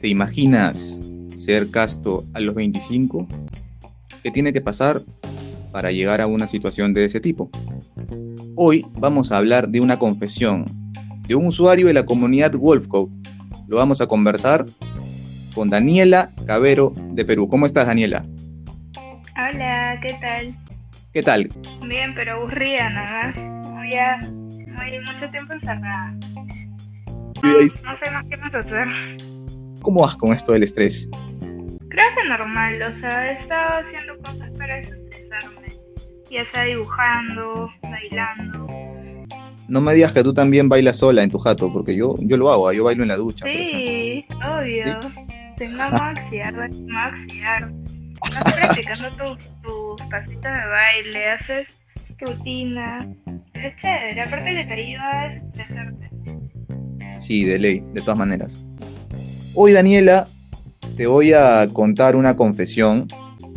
¿Te imaginas ser casto a los 25? ¿Qué tiene que pasar para llegar a una situación de ese tipo? Hoy vamos a hablar de una confesión de un usuario de la comunidad Wolfcode. Lo vamos a conversar con Daniela Cabero de Perú. ¿Cómo estás, Daniela? Hola, ¿qué tal? ¿Qué tal? Bien, pero aburrida nada más. Ya muy, mucho tiempo encerrada. No, no sé más qué más hacer. ¿Cómo vas con esto del estrés? Creo que normal, o sea, he estado haciendo cosas para desestresarme. Ya sea dibujando, bailando. No me digas que tú también bailas sola en tu jato, porque yo, yo lo hago, yo bailo en la ducha. Sí, obvio. Tengo maxiar, maxiar. Estás practicando tus pasitos de baile, haces rutina. Es chévere, aparte que te a. Sí, de ley, de todas maneras. Hoy, Daniela, te voy a contar una confesión.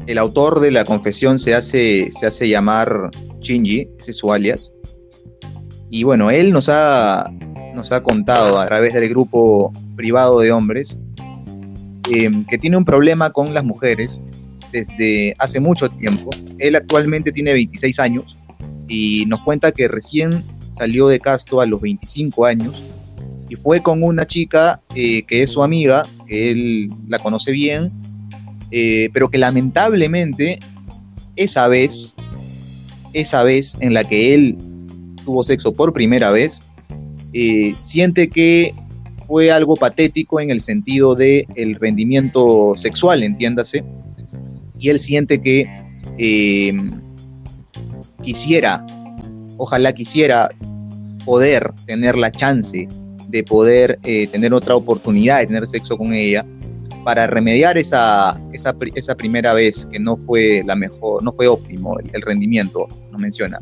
El autor de la confesión se hace, se hace llamar Shinji, ese es su alias. Y bueno, él nos ha, nos ha contado a través del grupo privado de hombres eh, que tiene un problema con las mujeres desde hace mucho tiempo. Él actualmente tiene 26 años y nos cuenta que recién salió de Casto a los 25 años y fue con una chica eh, que es su amiga, que él la conoce bien, eh, pero que lamentablemente esa vez, esa vez en la que él tuvo sexo por primera vez, eh, siente que fue algo patético en el sentido de el rendimiento sexual, entiéndase, y él siente que quisiera, ojalá quisiera poder tener la chance de poder eh, tener otra oportunidad de tener sexo con ella para remediar esa, esa, esa, primera vez que no fue la mejor, no fue óptimo el, rendimiento, nos menciona.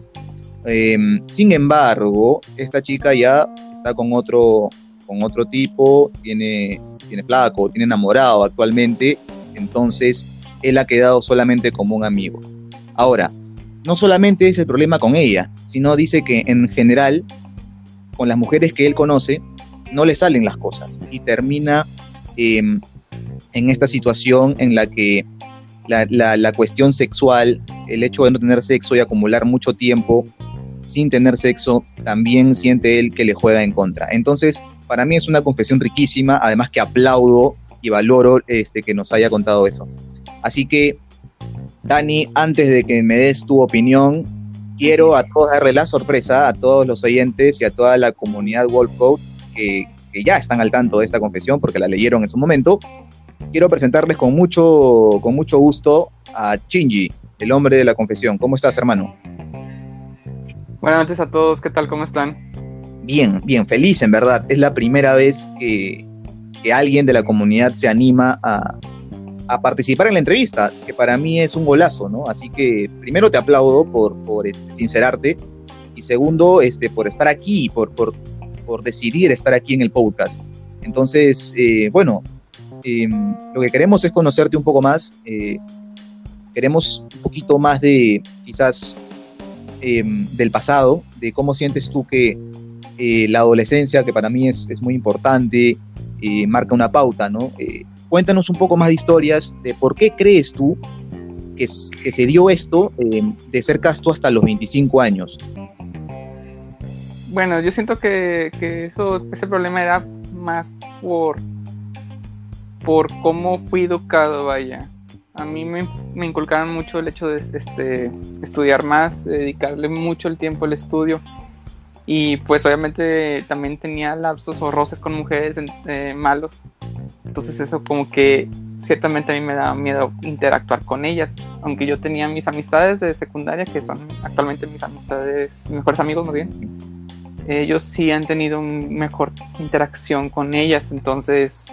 Em, sin embargo, esta chica ya está con otro, con otro tipo, tiene, tiene flaco, tiene enamorado actualmente, entonces él ha quedado solamente como un amigo. Ahora, no solamente es el problema con ella, sino dice que en general, con las mujeres que él conoce, no le salen las cosas y termina em, en esta situación en la que la, cuestión sexual, el hecho de no tener sexo y acumular mucho tiempo sin tener sexo, también siente él que le juega en contra. Entonces, para mí es una confesión riquísima, además que aplaudo y valoro este, que nos haya contado eso. Así que, Dani, antes de que me des tu opinión, quiero a todos darle la sorpresa a todos los oyentes y a toda la comunidad Wolf Code que, ya están al tanto de esta confesión porque la leyeron en su momento, quiero presentarles con mucho, con mucho gusto a Chinji, el hombre de la confesión. ¿Cómo estás, hermano? Buenas noches a todos, ¿qué tal? ¿Cómo están? Bien, bien, feliz en verdad. Es la primera vez que, alguien de la comunidad se anima a, a, participar en la entrevista, que para mí es un golazo, ¿no? Así que primero te aplaudo por, por este, sincerarte y segundo, este, por estar aquí, por, por por decidir estar aquí en el podcast. Entonces, eh, bueno, em, lo que queremos es conocerte un poco más. Eh, queremos un poquito más de, quizás, em, del pasado, de cómo sientes tú que eh, la adolescencia, que para mí es, es muy importante, marca una pauta, ¿no? Cuéntanos un poco más de historias de por qué crees tú que, se dio esto em, de ser casto hasta los 25 años. Bueno, yo siento que, eso, ese problema era más por, por cómo fui educado, vaya. A mí me, me inculcaron mucho el hecho de este, estudiar más, dedicarle mucho el tiempo al estudio. Y pues obviamente también tenía lapsos o roces con mujeres eh, malos. Entonces eso como que ciertamente a mí me daba miedo interactuar con ellas. Aunque yo tenía mis amistades de secundaria, que son actualmente mis amistades, mejores amigos más bien ellos sí han tenido una mejor interacción con ellas, entonces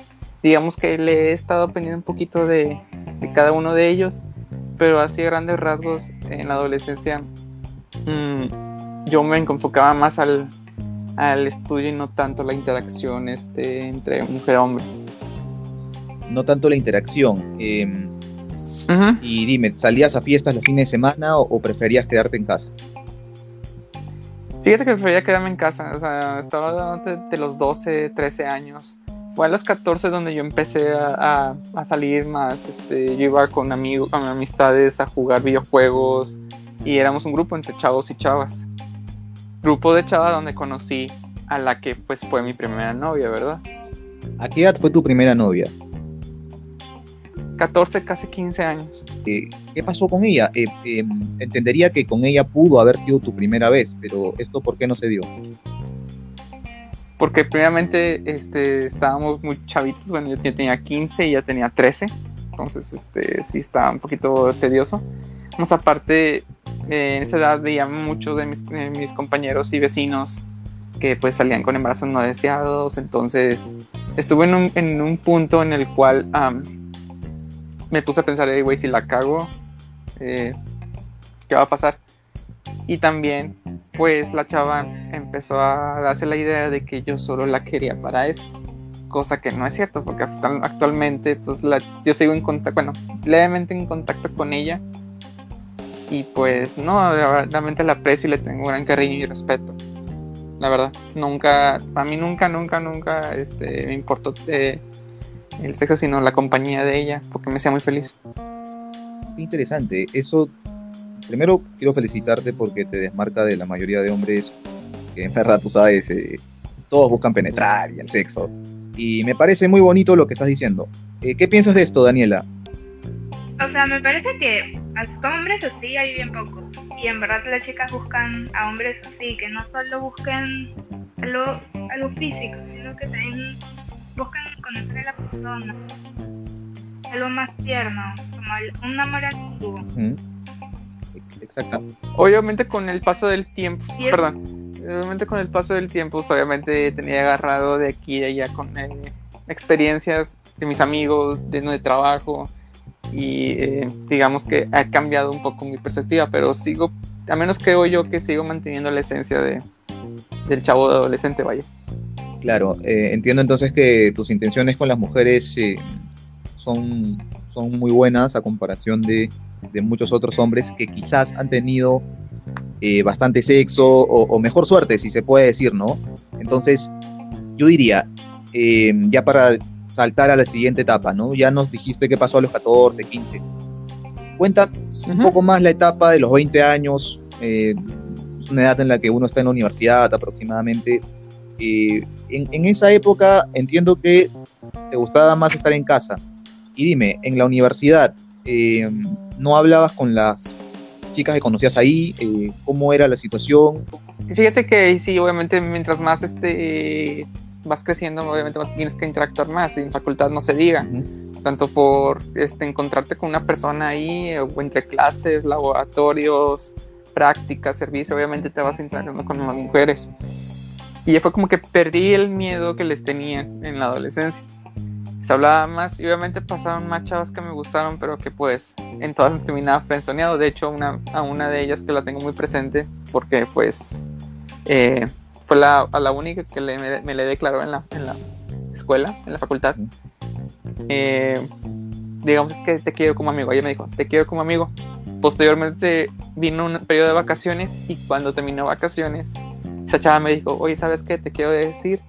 digamos que le he estado aprendiendo un poquito de, cada uno de ellos, pero así a grandes rasgos en la adolescencia mm, yo me enfocaba más al, estudio y no tanto la interacción este, entre mujer y hombre. No tanto la interacción. Em. Y dime, ¿salías a fiestas los fines de semana o, o preferías quedarte en casa? Fíjate que prefería quedarme en casa, o sea, estaba de, de los 12, 13 años. Fue a los 14 donde yo empecé a, a- a salir más, este, yo iba con amigos, con amistades a jugar videojuegos y éramos un grupo entre chavos y chavas. Grupo de chavas donde conocí a la que pues fue mi primera novia, ¿verdad? ¿A qué edad fue tu primera novia? 14, casi 15 años. Eh, ¿Qué pasó con ella? Eh, eh, entendería que con ella pudo haber sido tu primera vez, pero ¿esto por qué no se dio? Porque primeramente este, estábamos muy chavitos, bueno, yo tenía 15 y ella tenía 13, entonces este, sí estaba un poquito tedioso. Más aparte, eh, en esa edad veía muchos de mis, de mis compañeros y vecinos que pues salían con embarazos no deseados, entonces estuve en un, en un punto en el cual am, me puse a pensar, "Ey, güey, si la cago, eh, ¿qué va a pasar? Y también pues la chava empezó a darse la idea de que yo solo la quería para eso. Cosa que no es cierto, porque actual- actualmente pues yo sigo en contacto, bueno, levemente en contacto con ella. Y pues no, realmente la aprecio y le tengo gran cariño y respeto. La verdad, nunca, a mí nunca, nunca, nunca este, me importó eh, el sexo, sino la compañía de ella, porque me hacía muy feliz. Qué interesante. Eso, primero quiero felicitarte porque te desmarca de la mayoría de hombres que en verdad tú sabes, eh, todos buscan penetrar y el sexo. Y me parece muy bonito lo que estás diciendo. Eh, ¿Qué piensas de esto, Daniela? O sea, me parece que a hombres así hay bien pocos. Y en verdad las chicas buscan a hombres así, que no solo busquen algo, algo físico, sino que también buscan conocer a la persona. Algo más tierno, como el- un amor antiguo. Exacto. Obviamente con el paso del tiempo, perdón, obviamente con el paso del tiempo, pues, obviamente tenía agarrado de aquí y allá con eh, experiencias de mis amigos, de, de trabajo y eh, digamos que ha cambiado un poco mi perspectiva, pero sigo, a menos creo yo que sigo manteniendo la esencia de, del chavo de adolescente, vaya. Claro, eh, entiendo entonces que tus intenciones con las mujeres eh, son, son muy buenas a comparación de, de muchos otros hombres que quizás han tenido eh, bastante sexo o, o mejor suerte, si se puede decir, ¿no? Entonces, yo diría, eh, ya para saltar a la siguiente etapa, ¿no? Ya nos dijiste qué pasó a los 14, 15. Cuenta un poco más la etapa de los 20 años, es una edad en la que uno está en la universidad aproximadamente. Eh, en, en esa época entiendo que te gustaba más estar en casa. Y dime, en la universidad, eh, ¿no hablabas con las chicas que conocías ahí? Eh, ¿Cómo era la situación? Fíjate que sí, obviamente mientras más este vas creciendo, obviamente tienes que interactuar más y en facultad no se diga. tanto por este, encontrarte con una persona ahí, o entre clases, laboratorios, prácticas, servicio, obviamente te vas interactuando con las mujeres. Y ya fue como que perdí el miedo que les tenía en la adolescencia. Se hablaba más y obviamente pasaron más chavas que me gustaron, pero que pues en todas terminaba frenzoneado. De hecho, una, a una de ellas que la tengo muy presente, porque pues eh, fue la, a la única que le- me, me le declaró en la, en la escuela, en la facultad eh, digamos es que te quiero como amigo. Ella me dijo, te quiero como amigo. Posteriormente vino un periodo de vacaciones y cuando terminó vacaciones, esa chava me dijo, oye, ¿sabes qué? Te quiero decir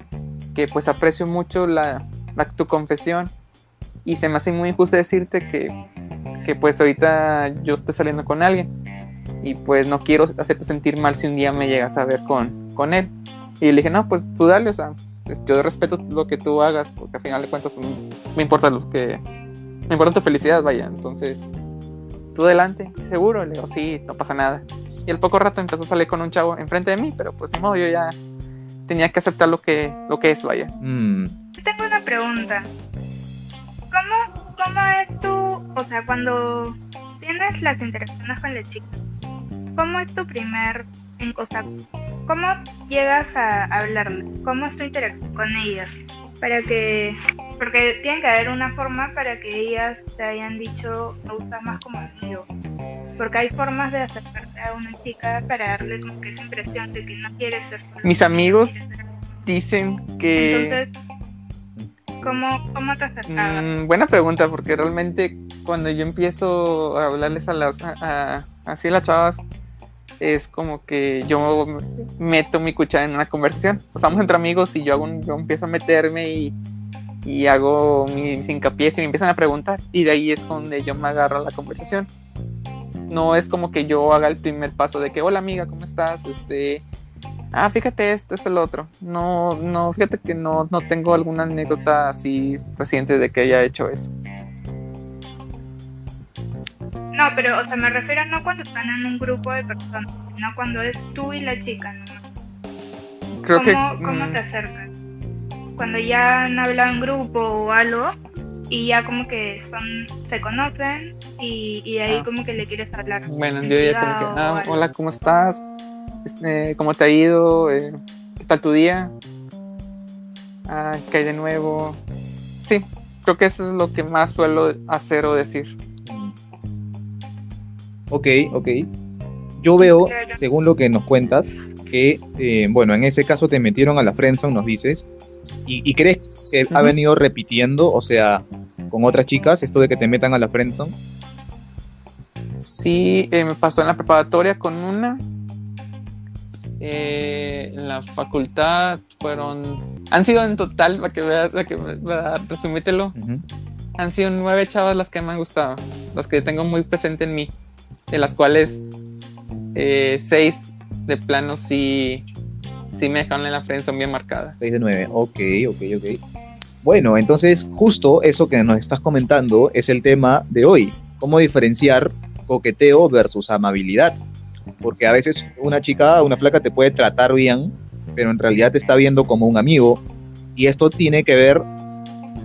que pues aprecio mucho la, la- tu confesión y se me hace muy injusto decirte que, que pues ahorita yo estoy saliendo con alguien y pues no quiero hacerte sentir mal si un día me llegas a ver con, con él. Y le dije, no, pues tú dale, o sea, pues, yo respeto lo que tú hagas, porque al final de cuentas pues, me importa lo que me importa tu felicidad, vaya. Entonces, tú adelante, seguro. Le digo, sí, no pasa nada. Y al poco rato empezó a salir con un chavo enfrente de mí, pero pues ni modo, yo ya tenía que aceptar lo que, lo que es, vaya. Mm, Yo tengo una pregunta. ¿Cómo, ¿Cómo es tu, o sea, cuando tienes las interacciones con las chicas, cómo es tu primer, en- o sea, cómo llegas a hablarles? ¿Cómo es tu interacción con ellas? Para que, porque tiene que haber una forma para que ellas te hayan dicho, me gustas más como amigo. Porque hay formas de acercarte a una chica para darle como que esa impresión de que no quieres ser solo Mis amigo, amigos ser Dicen que... entonces, ¿cómo, cómo te acercabas? Mm, buena pregunta, porque realmente cuando yo empiezo a hablarles a las, a, así a las chavas, es como que yo meto mi cuchara en una conversación. Estamos entre amigos y yo, hago yo empiezo a meterme y, y hago mis hincapiés y me empiezan a preguntar. Y de ahí es donde yo me agarro a la conversación. No es como que yo haga el primer paso de que, hola amiga, ¿cómo estás? Este, ah, fíjate esto, esto, lo otro. No, no, fíjate que no, no tengo alguna anécdota así reciente de que haya hecho eso. No, pero, o sea, me refiero no cuando están en un grupo de personas, sino cuando es tú y la chica, ¿no? Creo ¿Cómo, que. ¿Cómo mm, te acercas? Cuando ya han hablado en grupo o algo y ya como que son se conocen y, y de ahí Ah. como que le quieres hablar. Bueno, en yo diría como que, ah, algo. hola, ¿cómo estás? Este, ¿Cómo te ha ido? Eh, ¿Qué tal tu día? Ah, ¿Qué hay de nuevo? Sí, creo que eso es lo que más suelo hacer o decir. Ok, ok. Yo veo, según lo que nos cuentas, que, eh, bueno, en ese caso te metieron a la friendzone, nos dices, y, y crees que se ha venido repitiendo, o sea, con otras chicas, esto de que te metan a la friendzone. Sí, eh, me pasó en la preparatoria con una. Eh, en la facultad fueron. Han sido en total, para que veas, para que para Ujú. han sido nueve chavas las que me han gustado, las que tengo muy presente en mí, de las cuales eh, seis de plano sí, sí me dejaron en la frente, son bien marcadas. 6 de 9, ok, ok, ok. Bueno, entonces justo eso que nos estás comentando es el tema de hoy, cómo diferenciar coqueteo versus amabilidad. Porque a veces una chica, una flaca te puede tratar bien, pero en realidad te está viendo como un amigo. Y esto tiene que ver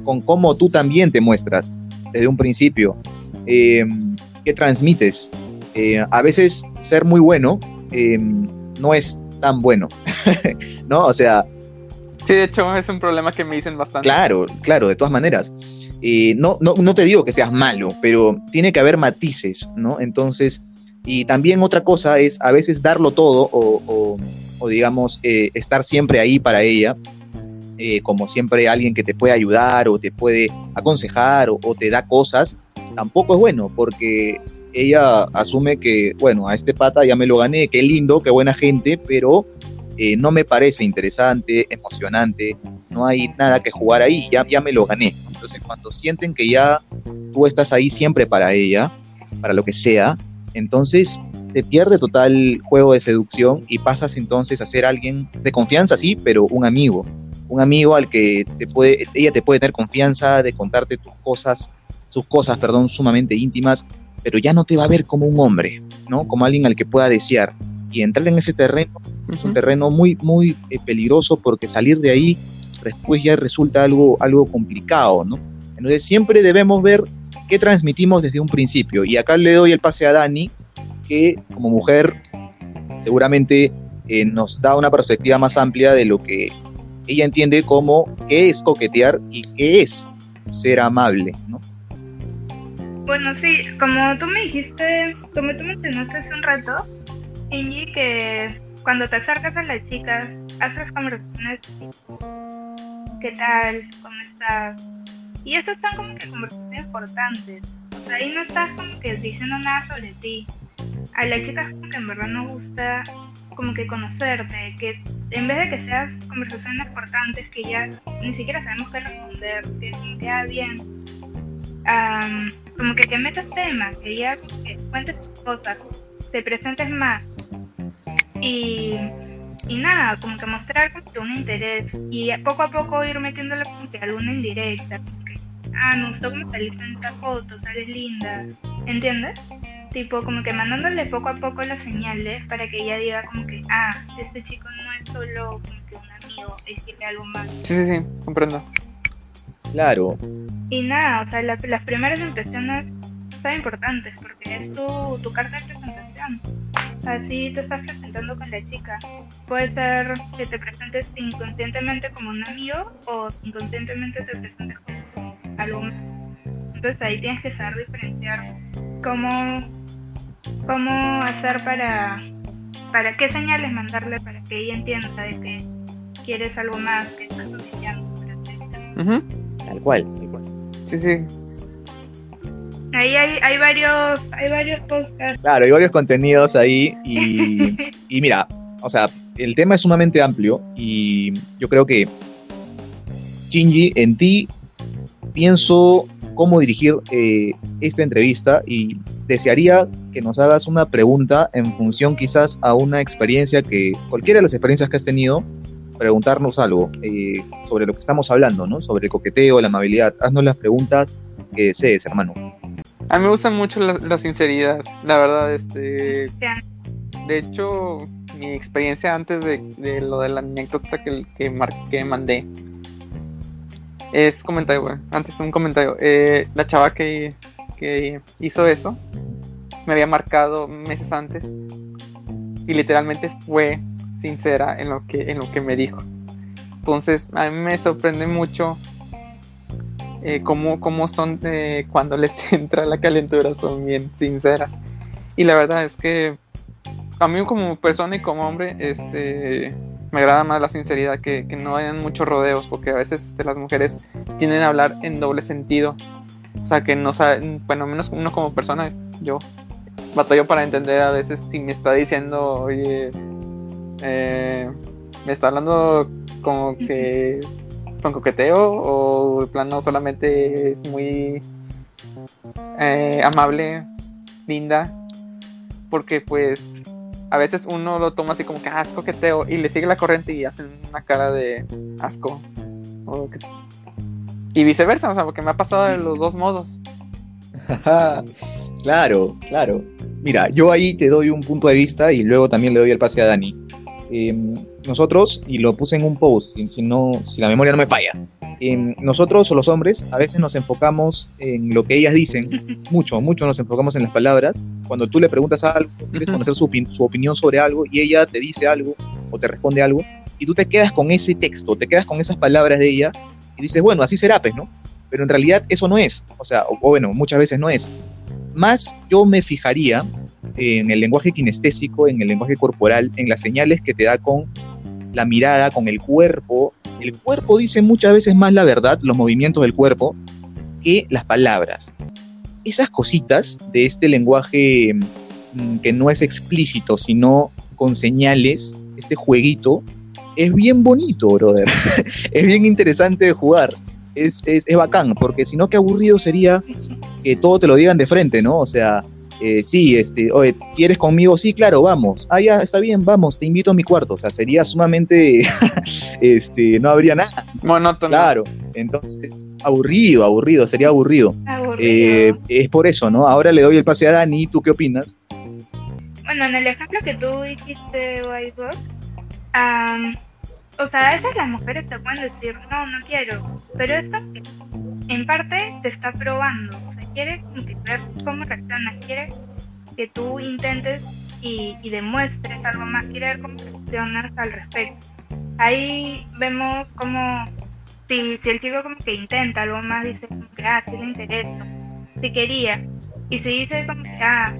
con cómo tú también te muestras desde un principio. Eh, ¿Qué transmites? Eh, a veces ser muy bueno eh, no es tan bueno, ¿no? O sea, Sí, de hecho es un problema que me dicen bastante. Claro, claro, de todas maneras. Eh, no, no, no te digo que seas malo, pero tiene que haber matices, ¿no? Entonces, y también otra cosa es a veces darlo todo o, o- o, digamos, eh, estar siempre ahí para ella, eh, como siempre alguien que te puede ayudar o te puede aconsejar o, o te da cosas, tampoco es bueno, porque ella asume que, bueno, a este pata ya me lo gané, qué lindo, qué buena gente, pero eh, no me parece interesante, emocionante, no hay nada que jugar ahí, ya, ya me lo gané. Entonces, cuando sienten que ya tú estás ahí siempre para ella, para lo que sea, entonces te pierde total juego de seducción y pasas entonces a ser alguien de confianza, sí, pero un amigo. Un amigo al que te puede, ella te puede tener confianza de contarte tus cosas, sus cosas, perdón, sumamente íntimas, pero ya no te va a ver como un hombre, ¿no? Como alguien al que pueda desear. Y entrar en ese terreno es un terreno muy, muy eh, peligroso porque salir de ahí después ya resulta algo, algo complicado, ¿no? Entonces siempre debemos ver qué transmitimos desde un principio. Y acá le doy el pase a Dani, que como mujer seguramente eh, nos da una perspectiva más amplia de lo que ella entiende como qué es coquetear y qué es ser amable, ¿no? Bueno, sí, como tú me dijiste, como tú mencionaste hace un rato, Ingi, que cuando te acercas a la chica, haces conversaciones ¿qué tal? ¿Cómo estás? Y estas son como que conversaciones importantes. O sea, ahí no estás como que diciendo nada sobre ti. A la chica es como que en verdad nos gusta como que conocerte, que en vez de que seas conversaciones importantes que ya ni siquiera sabemos qué responder, que ah, bien, am, como que te metas temas, que ya cuentes tus cosas, te presentes más y, y nada, como que mostrar como que un interés y poco a poco ir metiéndole como que alguna indirecta, como que, ah, me gustó cómo saliste en esta foto, sales linda, ¿entiendes? Tipo, como que mandándole poco a poco las señales para que ella diga como que, ah, este chico no es solo como que un amigo, es que algo más. Sí, sí, sí, comprendo. Claro, Y nada, o sea, la- las primeras impresiones son importantes porque es tu, tu carta de presentación. Así te estás presentando con la chica. Puede ser que te presentes inconscientemente como un amigo o inconscientemente te presentes como algo más. Entonces ahí tienes que saber diferenciar cómo, cómo hacer para, para qué señales mandarle para que ella entienda de que quieres algo más, que estás así decirlo. Ujú. Tal cual, tal cual. Sí, sí. Ahí hay, hay varios, hay varios podcasts. Claro, hay varios contenidos ahí y, y mira, o sea, el tema es sumamente amplio y yo creo que Shinji, en ti pienso cómo dirigir eh, esta entrevista y desearía que nos hagas una pregunta en función quizás a una experiencia que, cualquiera de las experiencias que has tenido, preguntarnos algo eh, sobre lo que estamos hablando, ¿no? Sobre el coqueteo, la amabilidad. Haznos las preguntas que desees, hermano. A mí me gusta mucho la, sinceridad, la verdad, este... De hecho, mi experiencia antes de, lo de la anécdota que, que, que mandé, es comentario, güey. Antes un comentario. Eh, la chava que, que hizo eso me había marcado meses antes y literalmente fue sincera en lo que, en lo que me dijo. Entonces a mí me sorprende mucho eh, cómo, cómo, son eh, cuando les entra la calentura, son bien sinceras. Y la verdad es que a mí como persona y como hombre, este, me agrada más la sinceridad, que, no hayan muchos rodeos, porque a veces este, las mujeres tienden a hablar en doble sentido. O sea, que no saben, bueno, menos uno como persona, yo batallo para entender a veces si me está diciendo, oye, eh, me está hablando como que con coqueteo o el plano solamente es muy eh, amable, linda, porque pues a veces uno lo toma así como que ah, es coqueteo y le sigue la corriente y hacen una cara de asco. Y viceversa, o sea, porque me ha pasado de los dos modos. claro, claro. Mira, yo ahí te doy un punto de vista y luego también le doy el pase a Dani. Em, nosotros, y lo puse en un post, si, no, si la memoria no me falla, em, nosotros o los hombres a veces nos enfocamos en lo que ellas dicen, mucho, mucho nos enfocamos en las palabras. Cuando tú le preguntas algo, quieres conocer su, su opinión sobre algo y ella te dice algo o te responde algo, y tú te quedas con ese texto, te quedas con esas palabras de ella y dices, bueno, así será, pues, ¿no? Pero en realidad eso no es, o sea, o bueno, muchas veces no es. Más yo me fijaría en el lenguaje kinestésico, en el lenguaje corporal, en las señales que te da con la mirada, con el cuerpo. El cuerpo dice muchas veces más la verdad, los movimientos del cuerpo, que las palabras. Esas cositas de este lenguaje mm, que no es explícito, sino con señales, este jueguito, es bien bonito, brother. es bien interesante de jugar. Es, es, es, bacán, porque si no, qué aburrido sería que todo te lo digan de frente, ¿no? O sea, eh, sí, este, oye, ¿quieres conmigo? Sí, claro, vamos. Ah, ya, está bien, vamos, te invito a mi cuarto. O sea, sería sumamente, este, no habría nada. Monótono. Claro, entonces, aburrido, aburrido, sería aburrido. Eh, es por eso, ¿no? Ahora le doy el pase a Dani, ¿tú qué opinas? Bueno, en el ejemplo que tú dijiste, Whitebox, o sea, a veces las mujeres te pueden decir, no, no quiero, pero esto en parte te está probando quiere ver cómo reaccionas, quiere que tú intentes y, demuestres algo más, quiere ver cómo reaccionas al respecto. Ahí vemos como si, si el chico como que intenta algo más, dice como que, ah, sí le interesa, si quería. Y si dice como que, ah,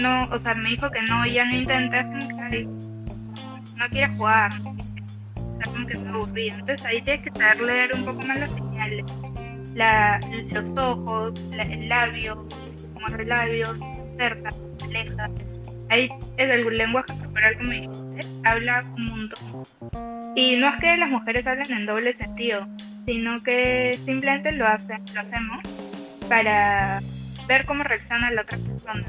no, o sea, me dijo que no, ya no intenta, como que, no quiere jugar, está como que aburrido. Entonces ahí tienes que saber leer un poco más las señales la, los ojos, el labio, como el labio, cerca, lejos. Ahí es el lenguaje corporal, como dijiste, habla un montón. Y no es que las mujeres hablen en doble sentido, sino que simplemente lo, hacen, lo hacemos para ver cómo reacciona la otra persona,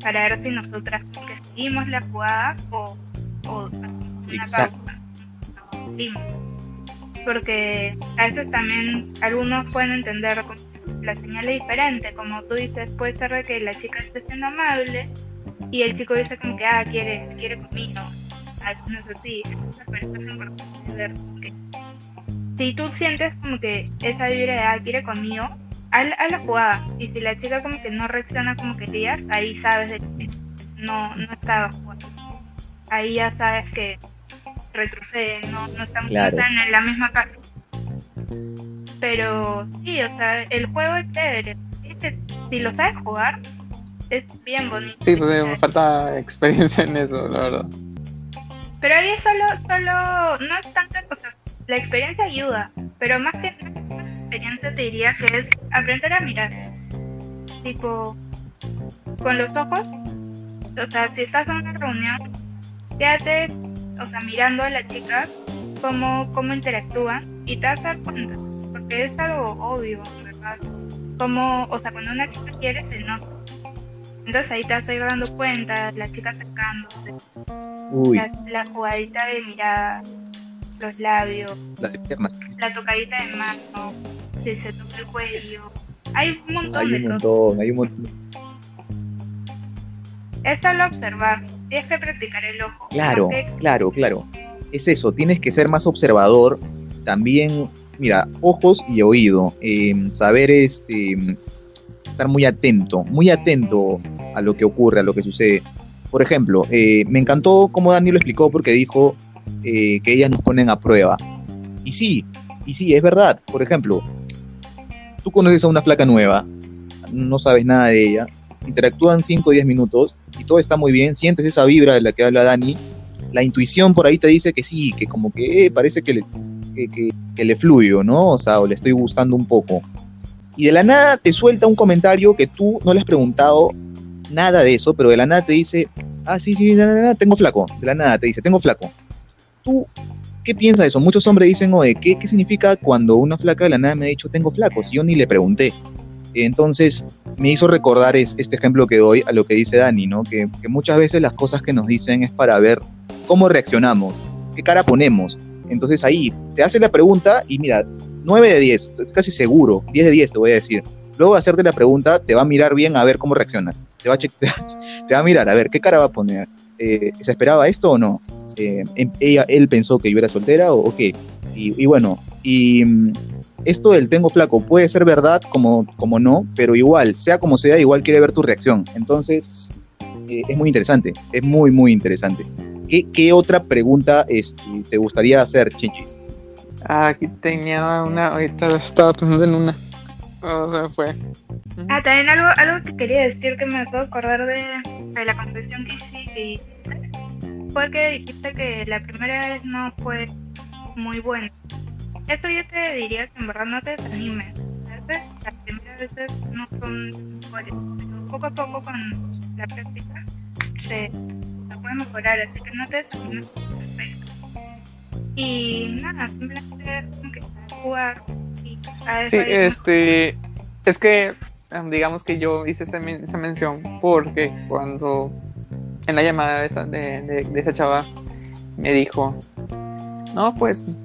para ver si nosotras seguimos la jugada o, o una pausa porque a veces también algunos pueden entender la señal es diferente, como tú dices, puede ser que la chica esté siendo amable y el chico dice como que, ah, quiere, quiere conmigo, a no es así, pero es importante ver si tú sientes como que esa vibra de, ah, quiere conmigo, haz, la jugada, y si la chica como que no reacciona como querías, ahí sabes de que no, no estaba jugando, ahí ya sabes que retroceden, no, no estamos en la misma casa. Pero sí, o sea, el juego es chévere. si lo sabes jugar, es bien bonito. Sí, pues me falta experiencia en eso, la verdad. Pero ahí solo, solo, no es tanta cosa. La experiencia ayuda, pero más que la experiencia te diría que es aprender a mirar. tipo, con los ojos, o sea, si estás en una reunión, quédate, o sea, mirando a la chica, cómo, cómo interactúan y te vas a dar cuenta, porque es algo obvio, ¿verdad? Como, o sea, cuando una chica quiere, se nota. Entonces ahí te vas a ir dando cuenta, la chica acercándose, Uy, la, la jugadita de mirada, los labios, la la tocadita de mano, si se toca el cuello. Hay un montón Hay de un cosas. montón, hay un montón. Es solo observar, tienes que practicar el ojo. Claro, claro, claro. Es eso, tienes que ser más observador. También, mira, ojos y oído. eh, saber este, estar muy atento, muy atento a lo que ocurre, a lo que sucede. Por ejemplo, eh, me encantó cómo Dani lo explicó porque dijo eh, que ellas nos ponen a prueba. Y sí, y sí, es verdad. Por ejemplo, tú conoces a una flaca nueva, no sabes nada de ella, interactúan 5 o 10 minutos y todo está muy bien, sientes esa vibra de la que habla Dani, la intuición por ahí te dice que sí, que como que eh, parece que le, que, que- que le fluyo, ¿no? O sea, o le estoy gustando un poco. Y de la nada te suelta un comentario que tú no le has preguntado nada de eso, pero de la nada te dice, ah, sí, sí, tengo flaco. De la nada te dice, tengo flaco. ¿Tú qué piensas de eso? Muchos hombres dicen, oye, ¿qué, ¿qué significa cuando una flaca de la nada me ha dicho, tengo flaco? Si yo ni le pregunté. Entonces, me hizo recordar es, este ejemplo que doy a lo que dice Dani, ¿no? Que, muchas veces las cosas que nos dicen es para ver cómo reaccionamos, qué cara ponemos. Entonces ahí te hace la pregunta y mira, 9 de 10, estoy casi seguro, 10 de 10 te voy a decir. Luego de hacerte la pregunta, te va a mirar bien a ver cómo reacciona. Te va a, che- te va a mirar a ver qué cara va a poner. Eh, ¿Se esperaba esto o no? Eh, em- ella, él pensó que yo era soltera o, o qué. Y, y bueno, y mm, esto del tengo flaco puede ser verdad como, como no, pero igual, sea como sea, igual quiere ver tu reacción. Entonces, eh, es muy interesante, es muy, muy interesante. ¿Qué, qué otra pregunta este, te gustaría hacer, Chichi? Ah, aquí tenía una, ahorita estaba pensando en una. Oh, se me fue. Ah, también algo, algo que quería decir que me acabo de acordar de, de la confesión que hiciste fue que dijiste que la primera vez no fue muy buena. Eso yo te diría que en verdad no te desanimes. A veces las primeras veces no son mejores, pero poco a poco con la práctica se, se puede mejorar, así que no te desanimes. Y nada, simplemente como que jugar y a Sí, este. Es que, em, digamos que yo hice esa, men- esa mención porque cuando en la llamada de esa, de, de- de esa chava me dijo: No, pues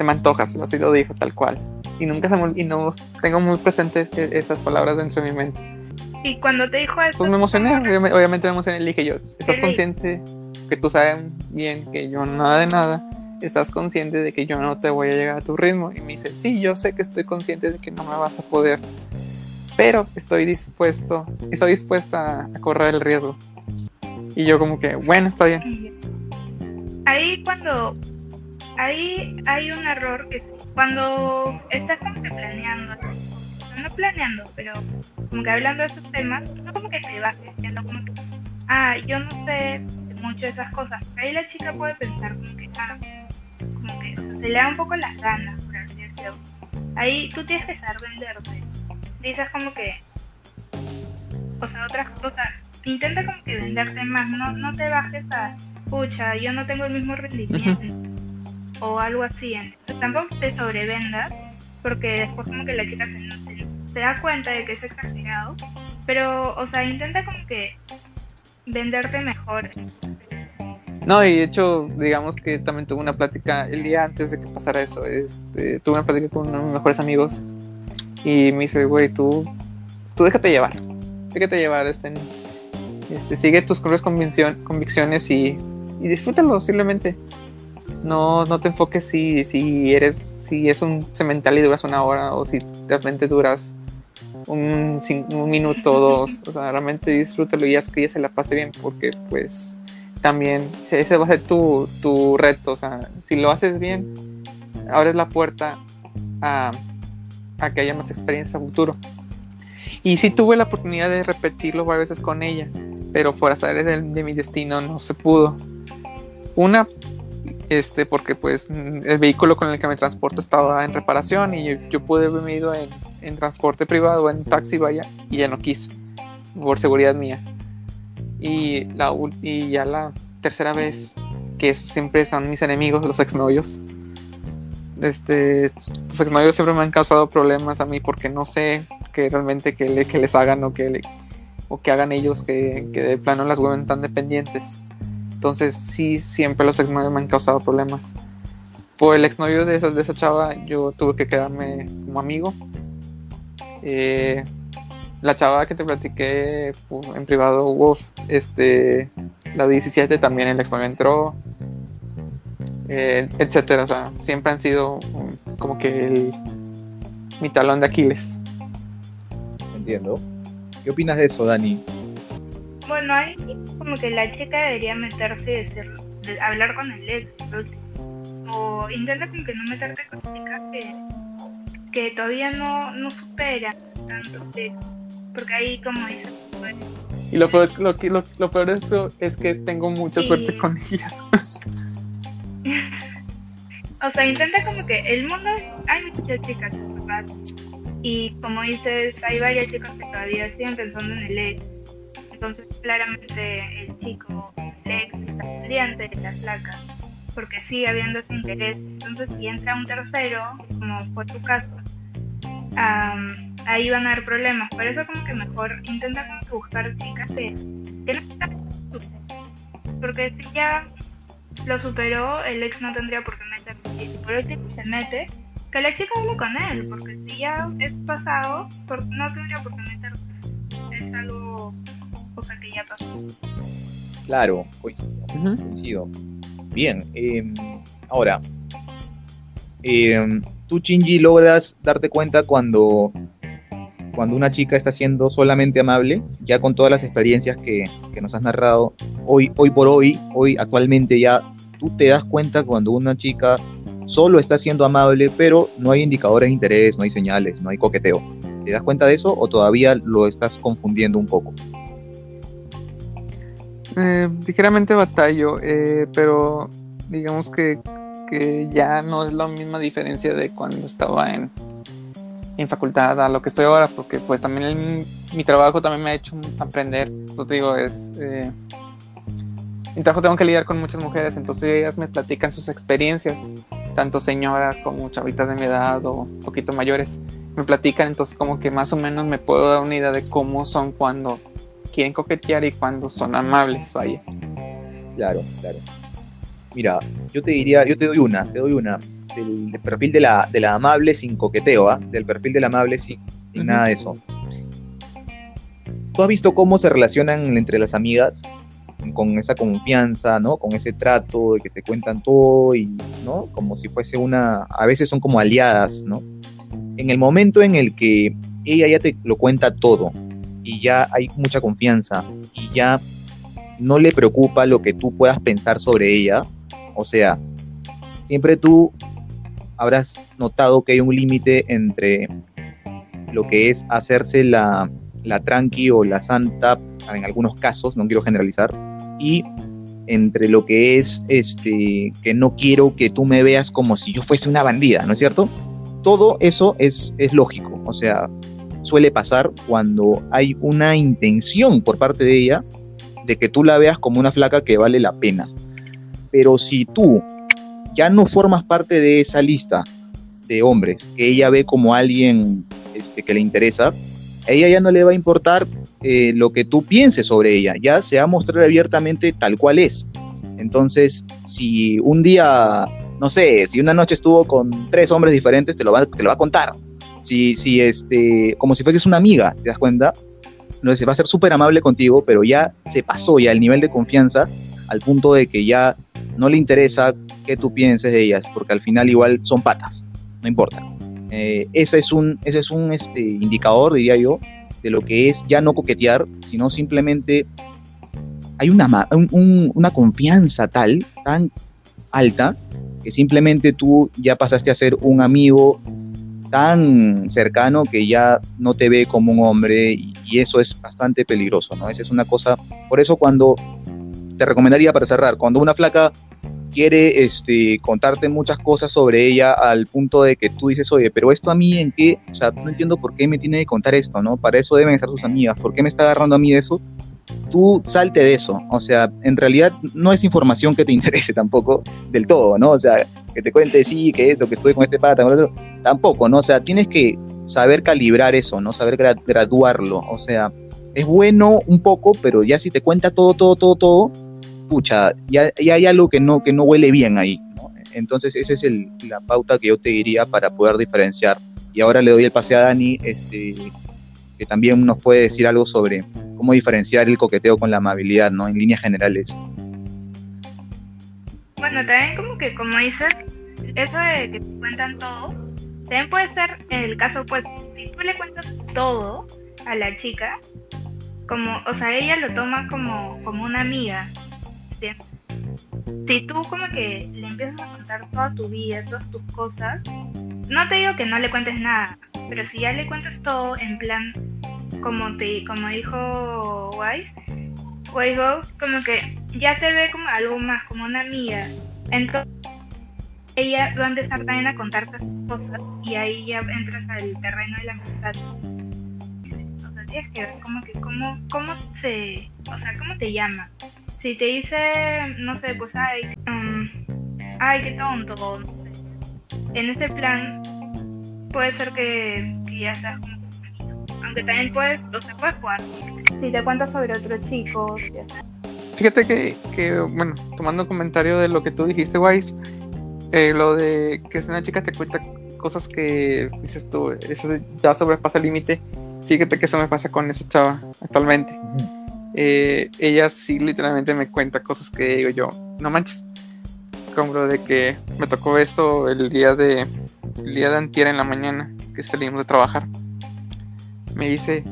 te me antojas, así lo dijo tal cual. Y nunca se me, y no tengo muy presentes e- esas palabras dentro de mi mente. Y cuando te dijo eso, Pues me emocioné, ¿cómo obviamente, me emocioné. Le dije yo, ¿estás consciente que tú sabes bien que yo nada de nada? ¿Estás consciente de que yo no te voy a llegar a tu ritmo? Y me dice, sí, yo sé que estoy consciente de que no me vas a poder. Pero estoy dispuesto, estoy dispuesta a correr el riesgo. Y yo como que, bueno, está bien. Ahí cuando ahí hay un error que cuando estás como que planeando, no planeando, pero como que hablando de esos temas, no como que te vas diciendo como que, ah, yo no sé mucho de esas cosas. Ahí la chica puede pensar como que, ah, como que se le da un poco las ganas, por así decirlo. Ahí tú tienes que saber venderte. Dices como que, o sea, otras cosas. Intenta como que venderte más, no, no te bajes a, pucha, yo no tengo el mismo rendimiento o algo así. Entonces, tampoco te sobrevendas porque después como que la chica se, se- se da cuenta de que es exagerado. Pero, o sea, intenta como que venderte mejor. No, y de hecho, digamos que también tuve una plática el día antes de que pasara eso. Este, tuve una plática con uno de mis mejores amigos y me dice, güey, tú, tú déjate llevar. Déjate llevar, este, este, sigue tus propias convicciones y, y disfrútalo simplemente. No, no te enfoques si, si eres, si es un cemental y duras una hora o si de repente duras un, un minuto o dos. O sea, realmente disfrútalo y haz que ella se la pase bien porque pues también ese va a ser tu, tu reto. O sea, si lo haces bien, abres la puerta a, a que haya más experiencia a futuro. Y sí tuve la oportunidad de repetirlo varias veces con ella, pero por azar de, de mi destino no se pudo. Una, este, porque pues el vehículo con el que me transporto estaba en reparación y yo, yo pude haberme ido en, en transporte privado, en taxi, vaya, y ya no quiso, por seguridad mía. Y, la, y ya la tercera vez, que siempre son mis enemigos, los exnovios. Este, los exnovios siempre me han causado problemas a mí porque no sé que realmente que, les hagan o que, o que hagan ellos que, que de plano las vuelven tan dependientes. Entonces sí, siempre los exnovios me han causado problemas. Por el exnovio de esa, de esa chava yo tuve que quedarme como amigo. Eh, la chava que te platiqué en privado, hubo este, la 17 también el exnovio entró, eh, etcétera. O sea, siempre han sido como que el, mi talón de Aquiles. Entiendo. ¿Qué opinas de eso, Dani? Bueno, ahí como que la chica debería meterse y decir, hablar con el ex, o intenta como que no meterte con chicas que, que todavía no, no superan tanto porque ahí como dices, y lo peor, lo, lo, lo peor es, es que tengo mucha suerte con ellas. o sea, intenta como que el mundo, hay muchas chicas, ¿verdad? Y como dices, hay varias chicas que todavía siguen pensando en el ex entonces, claramente, el chico, el ex, está pendiente de la flaca, porque sigue habiendo ese interés. Entonces, si entra un tercero, como fue tu caso, ahí van a haber problemas. Por eso, como que mejor intenta buscar chicas que, que no están porque si ya lo superó, el ex no tendría por qué meterse. Y si por último se mete, que la chica hable con él, porque si ya es pasado, no tendría por qué meterse. Es algo que ya pasó. Claro, coincido. Bien, em, ahora, eh, tú, Shinji, logras darte cuenta cuando, cuando una chica está siendo solamente amable, ya con todas las experiencias que, que nos has narrado, hoy, hoy por hoy, hoy actualmente ya, tú te das cuenta cuando una chica solo está siendo amable, pero no hay indicadores de interés, no hay señales, no hay coqueteo. ¿Te das cuenta de eso o todavía lo estás confundiendo un poco? Eh, ligeramente batallo, eh, pero digamos que, ya no es la misma diferencia de cuando estaba en, en facultad a lo que estoy ahora, porque pues también mi trabajo también me ha hecho aprender, lo digo, es... Eh, en trabajo tengo que lidiar con muchas mujeres, entonces ellas me platican sus experiencias, tanto señoras como chavitas de mi edad o poquito mayores, me platican, entonces como que más o menos me puedo dar una idea de cómo son cuando quieren coquetear y cuando son amables, vaya. Claro, claro. Mira, yo te diría, yo te doy una, te doy una. Del, perfil de la, de la amable sin coqueteo, ¿ah? Del perfil de la amable sin, nada de eso. ¿Tú has visto cómo se relacionan entre las amigas? Con esa confianza, ¿no? Con ese trato de que te cuentan todo y, ¿no? Como si fuese una, a veces son como aliadas, ¿no? En el momento en el que ella ya te lo cuenta todo, y ya hay mucha confianza y ya no le preocupa lo que tú puedas pensar sobre ella. O sea, siempre tú habrás notado que hay un límite entre lo que es hacerse la, la tranqui o la santa, en algunos casos, no quiero generalizar, y entre lo que es este que no quiero que tú me veas como si yo fuese una bandida, ¿no es cierto? Todo eso es, es lógico, o sea, suele pasar cuando hay una intención por parte de ella de que tú la veas como una flaca que vale la pena. Pero si tú ya no formas parte de esa lista de hombres que ella ve como alguien este, que le interesa, a ella ya no le va a importar eh, lo que tú pienses sobre ella, ya se va a mostrar abiertamente tal cual es. Entonces, si un día, no sé, si una noche estuvo con tres hombres diferentes, te lo va, te lo va a contar si, si este, como si fueses una amiga, ¿te das cuenta? No se va a ser súper amable contigo, pero ya se pasó ya el nivel de confianza al punto de que ya no le interesa que tú pienses de ellas, porque al final igual son patas, no importa. Eh, ese es un, ese es un este, indicador, diría yo, de lo que es ya no coquetear, sino simplemente hay una, una confianza tal, tan alta, que simplemente tú ya pasaste a ser un amigo tan cercano que ya no te ve como un hombre y, eso es bastante peligroso, ¿no? Esa es una cosa, por eso cuando te recomendaría para cerrar, cuando una flaca quiere este, contarte muchas cosas sobre ella al punto de que tú dices, oye, pero esto a mí en qué, o sea, no entiendo por qué me tiene que contar esto, ¿no? Para eso deben estar sus amigas, ¿por qué me está agarrando a mí de eso? Tú salte de eso, o sea, en realidad no es información que te interese tampoco del todo, ¿no? O sea, que te cuente, sí, que esto, que estuve con este pata, con otro, tampoco, ¿no? O sea, tienes que saber calibrar eso, ¿no? Saber graduarlo, o sea, es bueno un poco, pero ya si te cuenta todo, todo, todo, todo, pucha, ya, hay algo que no, que no huele bien ahí. Entonces esa es el, la pauta que yo te diría para poder diferenciar. Y ahora le doy el pase a Dani, este, que también nos puede decir algo sobre cómo diferenciar el coqueteo con la amabilidad, ¿no? En líneas generales. Bueno, también como que, como dices, eso de que te cuentan todo, también puede ser el caso, pues, si tú le cuentas todo a la chica, como, o sea, ella lo toma como, como una amiga, si tú como que le empiezas a contar toda tu vida, todas tus cosas, no te digo que no le cuentes nada, pero si ya le cuentas todo en plan, como te, como dijo Wise, Wise como que ya te ve como algo más, como una amiga. Entonces ella va a empezar también a contarte cosas y ahí ya entras al terreno de la amistad. O sea, tienes que ver como que cómo, cómo se, o sea, cómo te llama si te dice, no sé, pues ay, um, ay, qué tonto, no sé. En ese plan puede ser que, ya seas como aunque también puedes, o sea, puedes jugar. Si te cuentas sobre otro chico, Fíjate que, que, bueno, tomando un comentario de lo que tú dijiste, Wise, eh, lo de que si una chica te cuenta cosas que dices tú, eso ya sobrepasa el límite. Fíjate que eso me pasa con esa chava actualmente. Eh, ella sí literalmente me cuenta cosas que digo yo, no manches. Como lo de que me tocó esto el día de el día de antier en la mañana que salimos de trabajar. Me dice,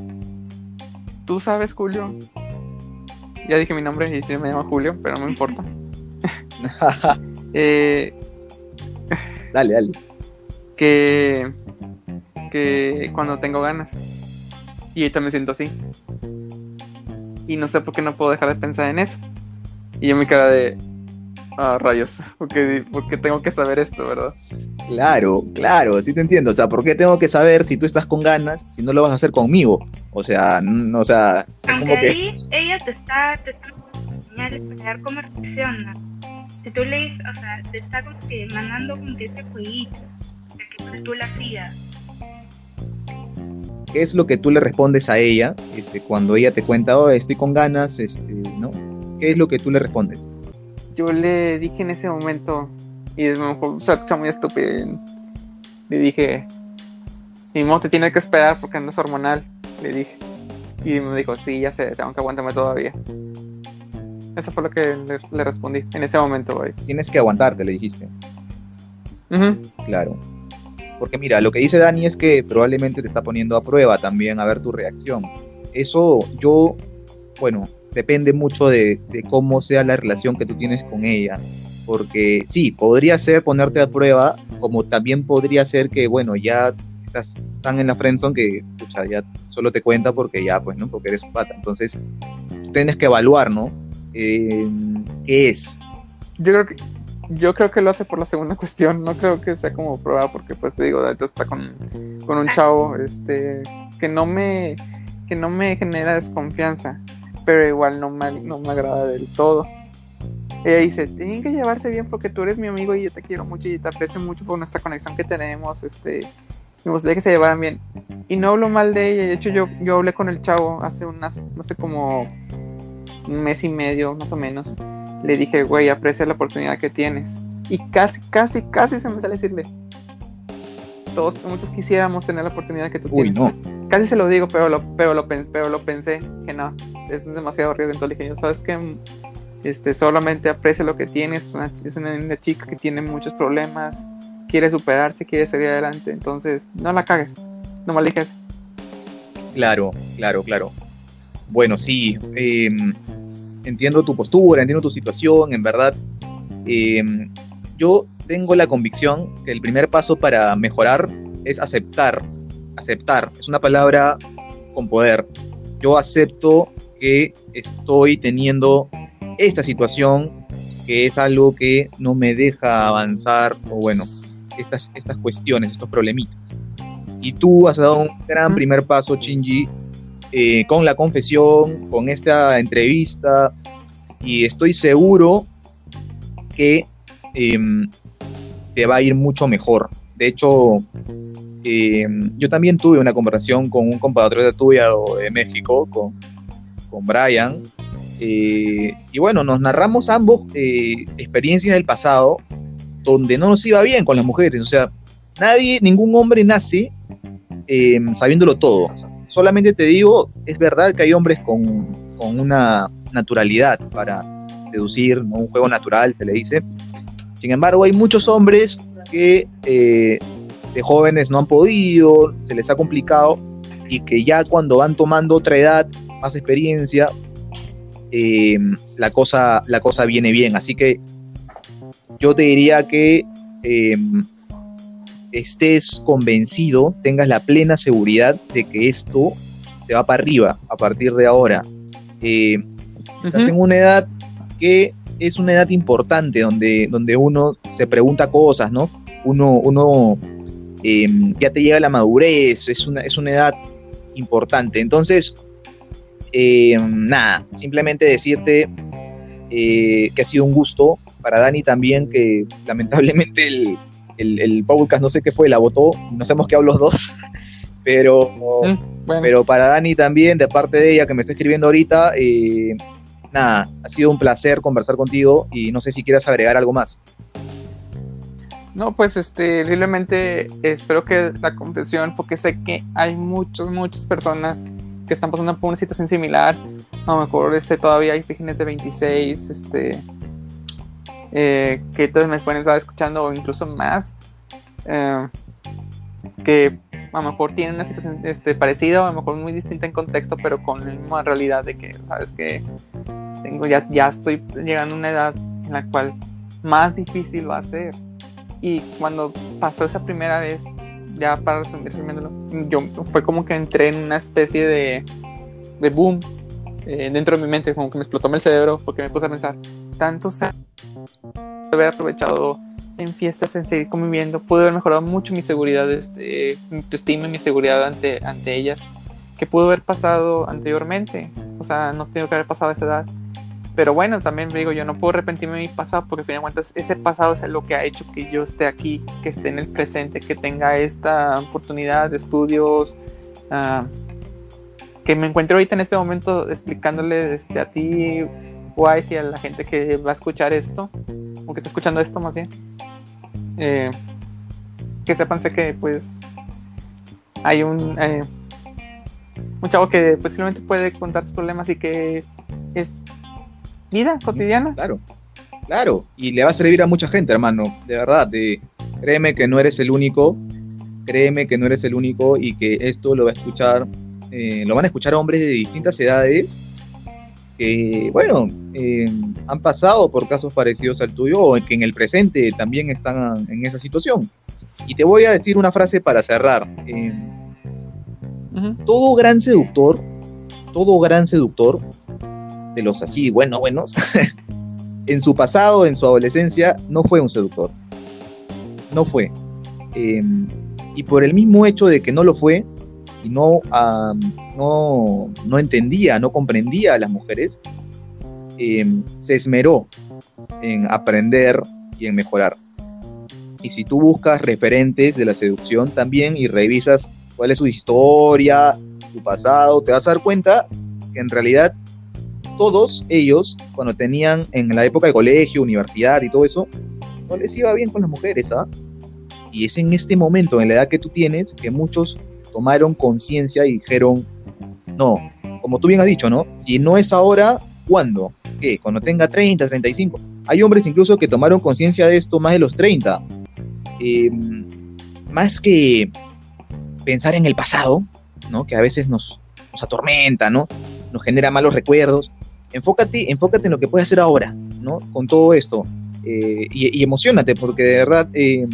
¿tú sabes Julio? Ya dije mi nombre y me llama Julio, pero no me importa. eh, dale, dale. Que, que cuando tengo ganas. Y ahorita me siento así y no sé por qué no puedo dejar de pensar en eso. Y yo me queda de, ah, rayos, porque, porque tengo que saber esto, ¿verdad? Claro, claro, sí te entiendo. O sea, ¿por qué tengo que saber si tú estás con ganas si no lo vas a hacer conmigo? O sea, no, o sea. Aunque ahí ella te está, te está ver cómo reacciona. Si tú le dices, o sea, te está como que mandando como que ese jueguito de que tú la hacías ¿Qué es lo que tú le respondes a ella este, cuando ella te cuenta, oh, estoy con ganas, este, ¿no? ¿Qué es lo que tú le respondes? Yo le dije en ese momento, y es mejor, o muy estúpido, le dije, mi modo te tiene que esperar porque no es hormonal, le dije. Y me dijo, sí, ya sé, tengo que aguantarme todavía. Eso fue lo que le, respondí en ese momento, güey. Tienes que aguantarte, le dijiste. Claro. Porque mira, lo que dice Dani es que probablemente te está poniendo a prueba también a ver tu reacción. Eso yo, bueno, depende mucho de, cómo sea la relación que tú tienes con ella. Porque sí, podría ser ponerte a prueba, como también podría ser que, bueno, ya estás tan en la friendzone que, ya solo te cuenta porque ya, pues, ¿no? Porque eres un pata. Entonces, tienes que evaluar, ¿no? Eh, ¿Qué es? Yo creo que yo creo que lo hace por la segunda cuestión, no creo que sea como prueba, porque pues te digo, ahorita está con, con un chavo este que no me que no me genera desconfianza, pero igual no me, no me agrada del todo. Ella dice, tienen que llevarse bien porque tú eres mi amigo y yo te quiero mucho y te aprecio mucho por nuestra conexión que tenemos, este, me gustaría que se llevaran bien. Y no hablo mal de ella, de hecho yo, yo hablé con el chavo hace unas, no sé, como un mes y medio más o menos le dije, güey, aprecia la oportunidad que tienes. Y casi, casi, casi se me sale decirle. Todos, muchos quisiéramos tener la oportunidad que tú tienes. No. Casi se lo digo, pero lo, pero lo, pero lo pensé, que no, es demasiado riesgo. Entonces dije, ¿sabes qué? Este, solamente aprecia lo que tienes. es una, chica que tiene muchos problemas, quiere superarse, quiere seguir adelante. Entonces, no la cagues, no me alejes. Claro, claro, claro. Bueno, sí. Eh, entiendo tu postura, entiendo tu situación, en verdad. Eh, yo tengo la convicción que el primer paso para mejorar es aceptar. Aceptar es una palabra con poder. Yo acepto que estoy teniendo esta situación que es algo que no me deja avanzar, o bueno, estas, estas cuestiones, estos problemitas. Y tú has dado un gran primer paso, Shinji, eh, con la confesión, con esta entrevista, y estoy seguro que em, te va a ir mucho mejor. De hecho, em, yo también tuve una conversación con un compatriota tuyo de México, con, con Brian, eh, y bueno, nos narramos ambos eh, experiencias del pasado donde no nos iba bien con las mujeres. O sea, nadie, ningún hombre nace sabiéndolo todo. Solamente te digo, es verdad que hay hombres con, con una naturalidad para seducir, un juego natural se le dice. Sin embargo, hay muchos hombres que eh, de jóvenes no han podido, se les ha complicado y que ya cuando van tomando otra edad, más experiencia, eh, la, cosa, la cosa viene bien. Así que yo te diría que eh, estés convencido, tengas la plena seguridad de que esto te va para arriba a partir de ahora. Eh, estás en una edad que es una edad importante donde, donde uno se pregunta cosas, ¿no? Uno, uno ya te llega la madurez, es una, es una edad importante. Entonces, eh, nada, simplemente decirte eh, que ha sido un gusto para Dani también, que lamentablemente el, el, podcast no sé qué fue, la votó, no sabemos qué hablo los dos, pero, mm, pero para Dani también, de parte de ella que me está escribiendo ahorita, eh, nada, ha sido un placer conversar contigo y no sé si quieras agregar algo más. No, pues este, simplemente espero que la confesión, porque sé que hay muchas, muchas personas que están pasando por una situación similar. A lo mejor este, todavía hay vírgenes de 26, este, eh, que todos me pueden estar escuchando o incluso más, eh, que a lo mejor tienen una situación este, parecida, a lo mejor muy distinta en contexto, pero con la misma realidad de que, sabes que tengo ya, ya estoy llegando a una edad en la cual más difícil va a ser. Y cuando pasó esa primera vez, ya para resumir, yo fue como que entré en una especie de, de boom eh, dentro de mi mente, como que me explotó el cerebro porque me puse a pensar, tantos años haber aprovechado en fiestas, en seguir conviviendo, pude haber mejorado mucho mi seguridad, este, mi autoestima mi seguridad ante, ante ellas, que pudo haber pasado anteriormente, o sea, no tengo que haber pasado esa edad. Pero bueno, también digo, yo no puedo arrepentirme de mi pasado porque al fin de cuentas ese pasado es lo que ha hecho que yo esté aquí, que esté en el presente, que tenga esta oportunidad de estudios, uh, que me encuentro ahorita en este momento explicándole este, a ti, Wise, y a la gente que va a escuchar esto, o que está escuchando esto más bien, eh, que sepan que pues hay un, eh, un chavo que posiblemente puede contar sus problemas y que es vida cotidiana. Claro, claro, y le va a servir a mucha gente, hermano, de verdad, créeme que no eres el único, créeme que no eres el único y que esto lo va a escuchar, eh, lo van a escuchar hombres de distintas edades que, bueno, eh, han pasado por casos parecidos al tuyo o que en el presente también están en esa situación. Y te voy a decir una frase para cerrar. Eh, todo gran seductor, todo gran seductor de los así bueno, buenos, en su pasado, en su adolescencia, no fue un seductor. No fue. Em, y por el mismo hecho de que no lo fue, y no, no, no, entendía, no comprendía a las mujeres, em, se esmeró en aprender y en mejorar. Y si tú buscas referentes de la seducción también y revisas cuál es su historia, su pasado, te vas a dar cuenta que en realidad todos ellos, cuando tenían en la época de colegio, universidad y todo eso, no les iba bien con las mujeres, ¿ah? Y es en este momento, en la edad que tú tienes, que muchos tomaron conciencia y dijeron, no, como tú bien has dicho, ¿no? Si no es ahora, ¿cuándo? ¿Qué? Cuando tenga 30, 35. Hay hombres incluso que tomaron conciencia de esto más de los 30. Em, más que pensar en el pasado, ¿no? Que a veces nos, nos atormenta, ¿no? Nos genera malos recuerdos enfócate, enfócate en lo que puedes hacer ahora, ¿no? Con todo esto. Eh, y, emocionate, porque de verdad, eh,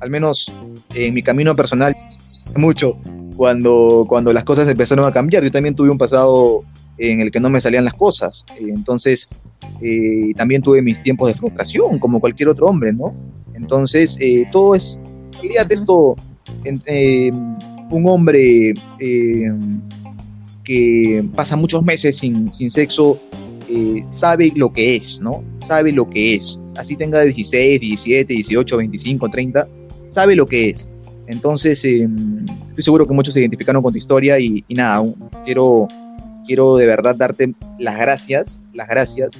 al menos en mi camino personal, mucho cuando, cuando las cosas empezaron a cambiar. Yo también tuve un pasado en el que no me salían las cosas. entonces, también tuve mis tiempos de frustración, como cualquier otro hombre, ¿no? Entonces, todo es, en esto, un hombre que pasa muchos meses sin, sin sexo, eh, sabe lo que es, ¿no? Sabe lo que es. Así tenga 16, 17, 18, 25, 30, sabe lo que es. Entonces, em, estoy seguro que muchos se identificaron con tu historia y, nada, quiero, quiero de verdad darte las gracias, las gracias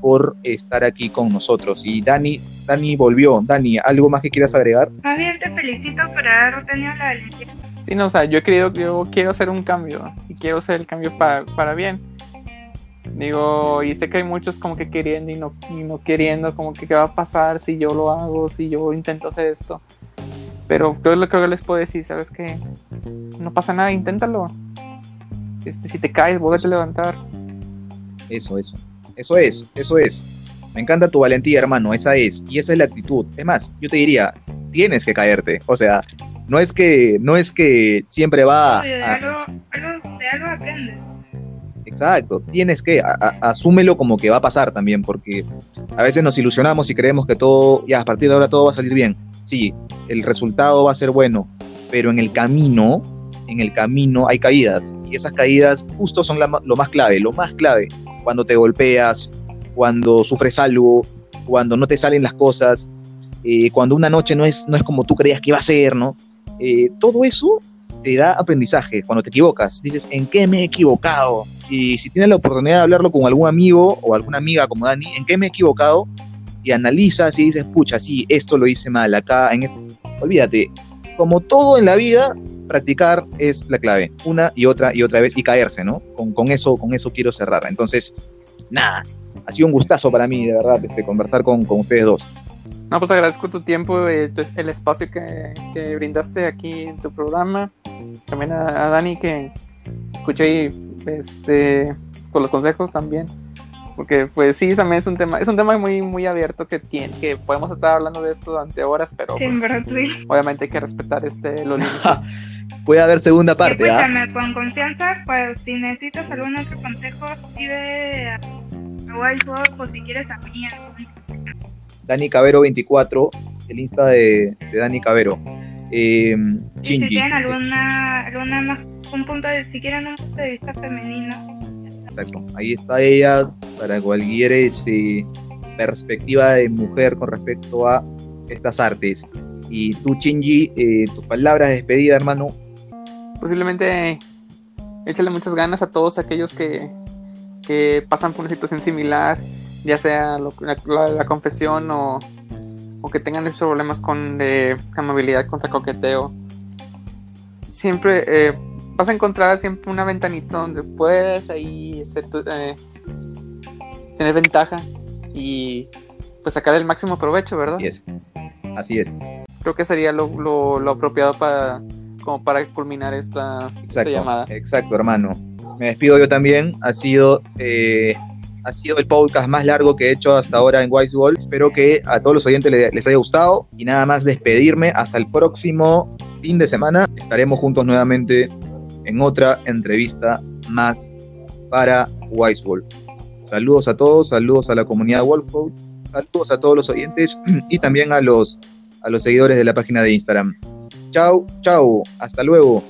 por estar aquí con nosotros. Y Dani, Dani volvió. Dani, ¿algo más que quieras agregar? Más bien te felicito por haber tenido la valentía. Sí, no, o sea, yo, creo, yo quiero hacer un cambio y quiero hacer el cambio para, para bien Digo, y sé que hay muchos como que queriendo y no, y no queriendo, como que qué va a pasar si yo lo hago, si yo intento hacer esto. Pero creo lo que les puedo decir, ¿sabes que No pasa nada, inténtalo. Este, si te caes, vuelve a levantar. Eso, eso. Eso es, eso es. Me encanta tu valentía, hermano, esa es. Y esa es la actitud. Es más, yo te diría, tienes que caerte. O sea, no es que, no es que siempre va... de, algo, de algo aprendes. Exacto, tienes que, asúmelo como que va a pasar también, porque a veces nos ilusionamos y creemos que todo, ya a partir de ahora todo va a salir bien. Sí, el resultado va a ser bueno, pero en el camino, en el camino hay caídas, y esas caídas justo son lo más clave, lo más clave, cuando te golpeas, cuando sufres algo, cuando no te salen las cosas, eh, cuando una noche no es, no es como tú creías que iba a ser, ¿no? Eh, todo eso te da aprendizaje cuando te equivocas. Dices, ¿en qué me he equivocado? Y si tienes la oportunidad de hablarlo con algún amigo o alguna amiga como Dani, ¿en qué me he equivocado? Y analizas y dices, pucha, sí, esto lo hice mal acá. En Olvídate, como todo en la vida, practicar es la clave. Una y otra y otra vez y caerse, ¿no? Con, con eso, con eso quiero cerrar. Entonces, nada, ha sido un gustazo para mí, de verdad, este, conversar con, ustedes dos. No, pues agradezco tu tiempo, eh, el espacio que, brindaste aquí en tu programa. También a, Dani que escuché este, con los consejos también. Porque pues sí, también es un tema, es un tema muy, muy abierto que tiene, que podemos estar hablando de esto durante horas, pero pues, obviamente hay que respetar este los límites. Puede haber segunda parte. ¿ah? con confianza, pues si necesitas algún otro consejo, pide a o si quieres a mí Dani Cabero 24, el Insta de, Dani Cabero. Eh, si tienen alguna, alguna más, un punto de, si quieren un punto de vista femenino. Exacto, ahí está ella para cualquier este, perspectiva de mujer con respecto a estas artes. Y tú, Chinji, eh, tus palabras de despedida, hermano. Posiblemente échale muchas ganas a todos aquellos que, que pasan por una situación similar ya sea la, confesión o, que tengan esos problemas con de amabilidad contra coqueteo, siempre eh, vas a encontrar siempre una ventanita donde puedes ahí eh, tener ventaja y pues sacar el máximo provecho, ¿verdad? Así es. Así es. Creo que sería lo, apropiado para como para culminar esta, llamada. Exacto, hermano. Me despido yo también. Ha sido eh, ha sido el podcast más largo que he hecho hasta ahora en Wise World. Espero que a todos los oyentes les haya gustado y nada más despedirme. Hasta el próximo fin de semana. Estaremos juntos nuevamente en otra entrevista más para Wise. Saludos a todos, saludos a la comunidad Wolfcode, saludos a todos los oyentes y también a los, a los seguidores de la página de Instagram. Chao, chao, hasta luego.